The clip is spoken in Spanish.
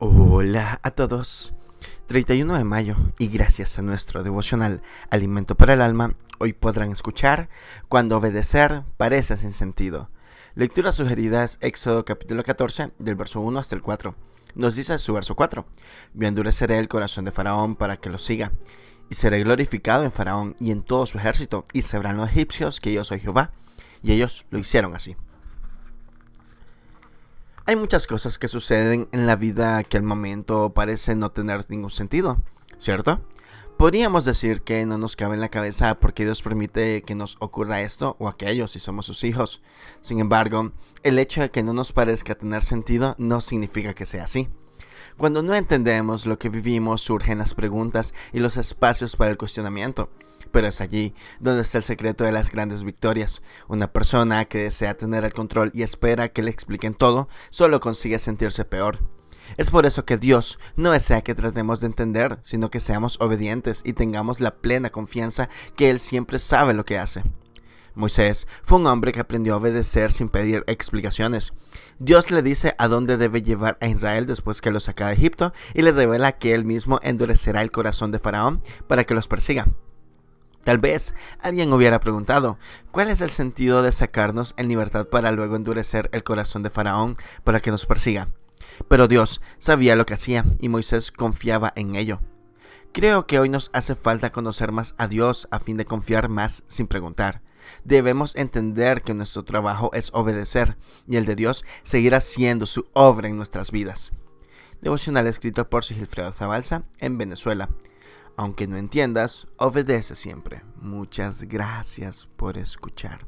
Hola a todos. 31 de mayo y gracias a nuestro devocional Alimento para el Alma, hoy podrán escuchar Cuando obedecer parece sin sentido. Lectura sugerida es Éxodo capítulo 14 del verso 1 hasta el 4. Nos dice su verso 4, Yo endureceré el corazón de Faraón para que lo siga, y seré glorificado en Faraón y en todo su ejército, y sabrán los egipcios que yo soy Jehová. Y ellos lo hicieron así. Hay muchas cosas que suceden en la vida que al momento parecen no tener ningún sentido, ¿cierto? Podríamos decir que no nos cabe en la cabeza porque Dios permite que nos ocurra esto o aquello si somos sus hijos. Sin embargo, el hecho de que no nos parezca tener sentido no significa que sea así. Cuando no entendemos lo que vivimos surgen las preguntas y los espacios para el cuestionamiento. Pero es allí donde está el secreto de las grandes victorias. Una persona que desea tener el control y espera que le expliquen todo, solo consigue sentirse peor. Es por eso que Dios no desea que tratemos de entender, sino que seamos obedientes y tengamos la plena confianza que Él siempre sabe lo que hace. Moisés fue un hombre que aprendió a obedecer sin pedir explicaciones. Dios le dice a dónde debe llevar a Israel después que lo saca de Egipto y le revela que él mismo endurecerá el corazón de Faraón para que los persiga. Tal vez alguien hubiera preguntado, ¿cuál es el sentido de sacarnos en libertad para luego endurecer el corazón de Faraón para que nos persiga? Pero Dios sabía lo que hacía y Moisés confiaba en ello. Creo que hoy nos hace falta conocer más a Dios a fin de confiar más sin preguntar. Debemos entender que nuestro trabajo es obedecer y el de Dios seguir haciendo su obra en nuestras vidas. Devocional escrito por Sigilfredo Zabalza en Venezuela. Aunque no entiendas, obedece siempre. Muchas gracias por escuchar.